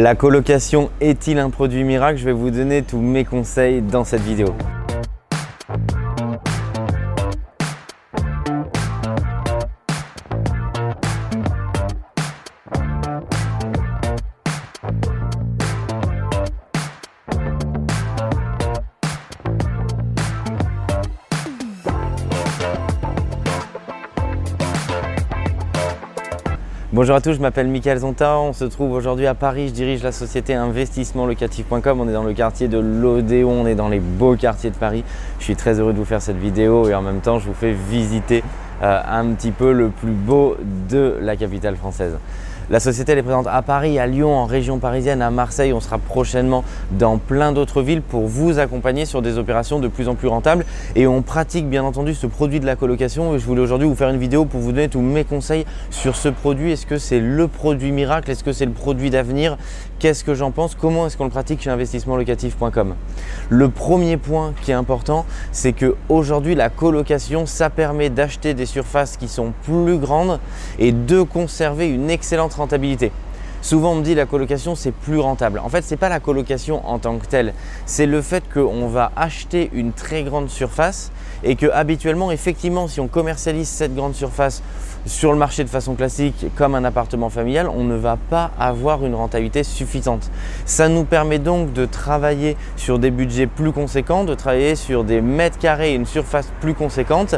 La colocation est-il un produit miracle? Je vais vous donner tous mes conseils dans cette vidéo. Bonjour à tous, je m'appelle Michael Zonta, on se trouve aujourd'hui à Paris, je dirige la société investissementlocatif.com, on est dans le quartier de l'Odéon, on est dans les beaux quartiers de Paris. Je suis très heureux de vous faire cette vidéo et en même temps je vous fais visiter euh, un petit peu le plus beau de la capitale française. La société est présente à Paris, à Lyon, en région parisienne, à Marseille. On sera prochainement dans plein d'autres villes pour vous accompagner sur des opérations de plus en plus rentables. Et on pratique bien entendu ce produit de la colocation. Je voulais aujourd'hui vous faire une vidéo pour vous donner tous mes conseils sur ce produit. Est-ce que c'est le produit miracle? Est-ce que c'est le produit d'avenir? Qu'est-ce que j'en pense? Comment est-ce qu'on le pratique chez investissementlocatif.com Le premier point qui est important, c'est que aujourd'hui la colocation, ça permet d'acheter des surfaces qui sont plus grandes et de conserver une excellente rentabilité. Souvent on me dit la colocation c'est plus rentable. En fait c'est pas la colocation en tant que telle, c'est le fait qu'on va acheter une très grande surface et que habituellement effectivement si on commercialise cette grande surface sur le marché de façon classique comme un appartement familial, on ne va pas avoir une rentabilité suffisante. Ça nous permet donc de travailler sur des budgets plus conséquents, de travailler sur des mètres carrés une surface plus conséquente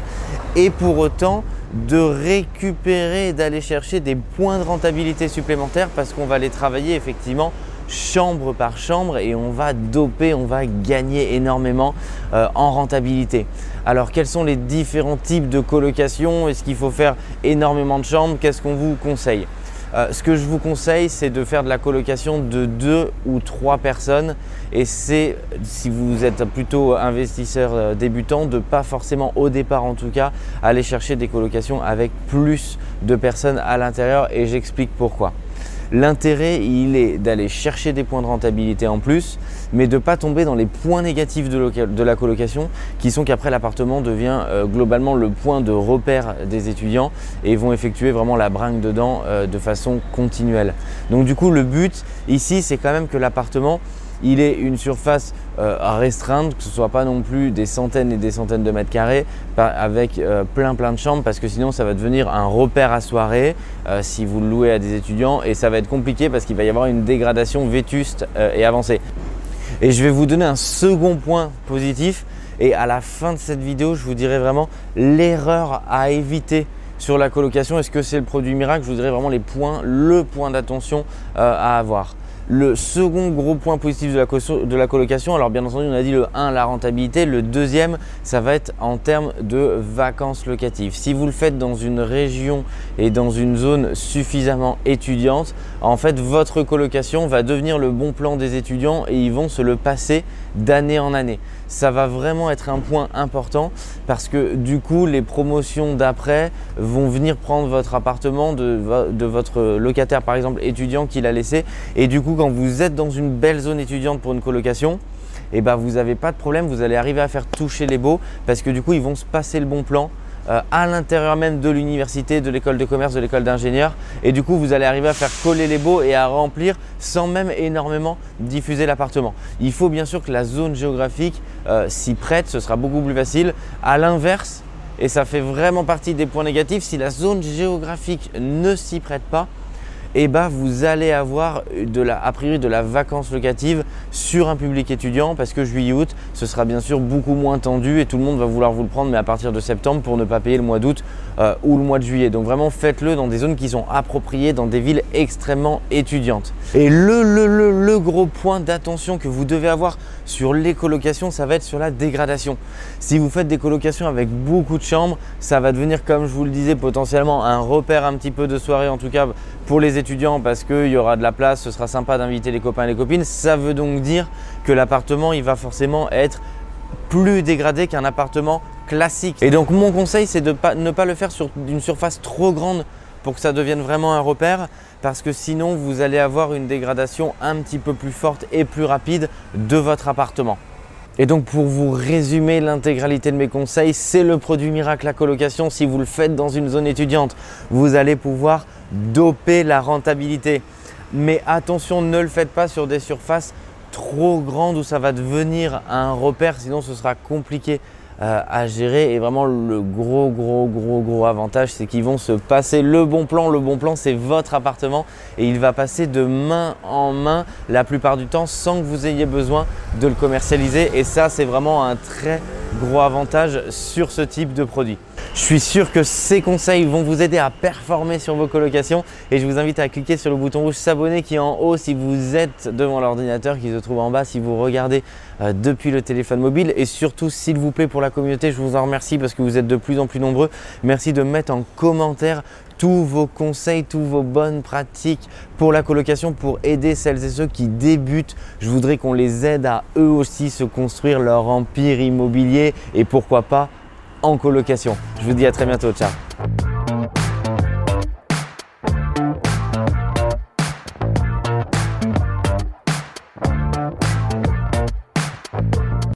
et pour autant de récupérer, d'aller chercher des points de rentabilité supplémentaires parce qu'on va les travailler effectivement chambre par chambre et on va doper, on va gagner énormément euh, en rentabilité. Alors quels sont les différents types de colocation Est-ce qu'il faut faire énormément de chambres? Qu'est-ce qu'on vous conseille? Euh, ce que je vous conseille, c'est de faire de la colocation de deux ou trois personnes. Et c'est, si vous êtes plutôt investisseur euh, débutant, de pas forcément au départ en tout cas, aller chercher des colocations avec plus de personnes à l'intérieur. Et j'explique pourquoi. L'intérêt, il est d'aller chercher des points de rentabilité en plus, mais de ne pas tomber dans les points négatifs de, la colocation, qui sont qu'après l'appartement devient euh, globalement le point de repère des étudiants et vont effectuer vraiment la bringue dedans euh, de façon continuelle. Donc du coup, le but ici, c'est quand même que l'appartement il est une surface euh, restreinte, que ce ne soit pas non plus des centaines et des centaines de mètres carrés avec euh, plein plein de chambres parce que sinon ça va devenir un repère à soirée euh, si vous le louez à des étudiants et ça va être compliqué parce qu'il va y avoir une dégradation vétuste et avancée. Et je vais vous donner un second point positif et à la fin de cette vidéo je vous dirai vraiment l'erreur à éviter sur la colocation. Est-ce que c'est le produit miracle? Je vous dirai vraiment les points, le point d'attention à avoir. Le second gros point positif de la, colocation, alors bien entendu on a dit le 1 la rentabilité, le deuxième ça va être en termes de vacances locatives. Si vous le faites dans une région et dans une zone suffisamment étudiante, en fait votre colocation va devenir le bon plan des étudiants et ils vont se le passer d'année en année. Ça va vraiment être un point important parce que du coup les promotions d'après vont venir prendre votre appartement de, de votre locataire par exemple étudiant qui l'a laissé et du coup quand vous êtes dans une belle zone étudiante pour une colocation, et eh ben vous n'avez pas de problème, vous allez arriver à faire toucher les beaux parce que du coup ils vont se passer le bon plan euh, à l'intérieur même de l'université, de l'école de commerce, de l'école d'ingénieur et du coup vous allez arriver à faire coller les beaux et à remplir sans même énormément diffuser l'appartement. Il faut bien sûr que la zone géographique euh, s'y prête, ce sera beaucoup plus facile. À l'inverse, et ça fait vraiment partie des points négatifs, si la zone géographique ne s'y prête pas, eh ben, vous allez avoir de la, a priori de la vacance locative sur un public étudiant parce que juillet-août, ce sera bien sûr beaucoup moins tendu et tout le monde va vouloir vous le prendre, mais à partir de septembre pour ne pas payer le mois d'août euh, ou le mois de juillet. Donc vraiment faites-le dans des zones qui sont appropriées, dans des villes extrêmement étudiantes. Et le, le, gros point d'attention que vous devez avoir sur les colocations, ça va être sur la dégradation. Si vous faites des colocations avec beaucoup de chambres, ça va devenir, comme je vous le disais, potentiellement un repère un petit peu de soirée, en tout cas pour les parce qu'il y aura de la place, ce sera sympa d'inviter les copains et les copines. Ça veut donc dire que l'appartement, il va forcément être plus dégradé qu'un appartement classique. Et donc mon conseil, c'est de ne pas le faire sur une surface trop grande pour que ça devienne vraiment un repère parce que sinon vous allez avoir une dégradation un petit peu plus forte et plus rapide de votre appartement. Et donc pour vous résumer l'intégralité de mes conseils, c'est le produit miracle la colocation. Si vous le faites dans une zone étudiante, vous allez pouvoir doper la rentabilité. Mais attention, ne le faites pas sur des surfaces trop grandes où ça va devenir un repère, sinon ce sera compliqué euh, à gérer. Et vraiment, le gros, gros, gros, gros avantage, c'est qu'ils vont se passer le bon plan. Le bon plan, c'est votre appartement et il va passer de main en main la plupart du temps sans que vous ayez besoin de le commercialiser. Et ça, c'est vraiment un très gros avantage sur ce type de produit. Je suis sûr que ces conseils vont vous aider à performer sur vos colocations. Et je vous invite à cliquer sur le bouton rouge s'abonner qui est en haut si vous êtes devant l'ordinateur qui se trouve en bas si vous regardez euh, depuis le téléphone mobile. Et surtout s'il vous plaît pour la communauté je vous en remercie parce que vous êtes de plus en plus nombreux. Merci de mettre en commentaire tous vos conseils, tous vos bonnes pratiques pour la colocation, pour aider celles et ceux qui débutent. Je voudrais qu'on les aide à eux aussi se construire leur empire immobilier et pourquoi pas en colocation. Je vous dis à très bientôt. Ciao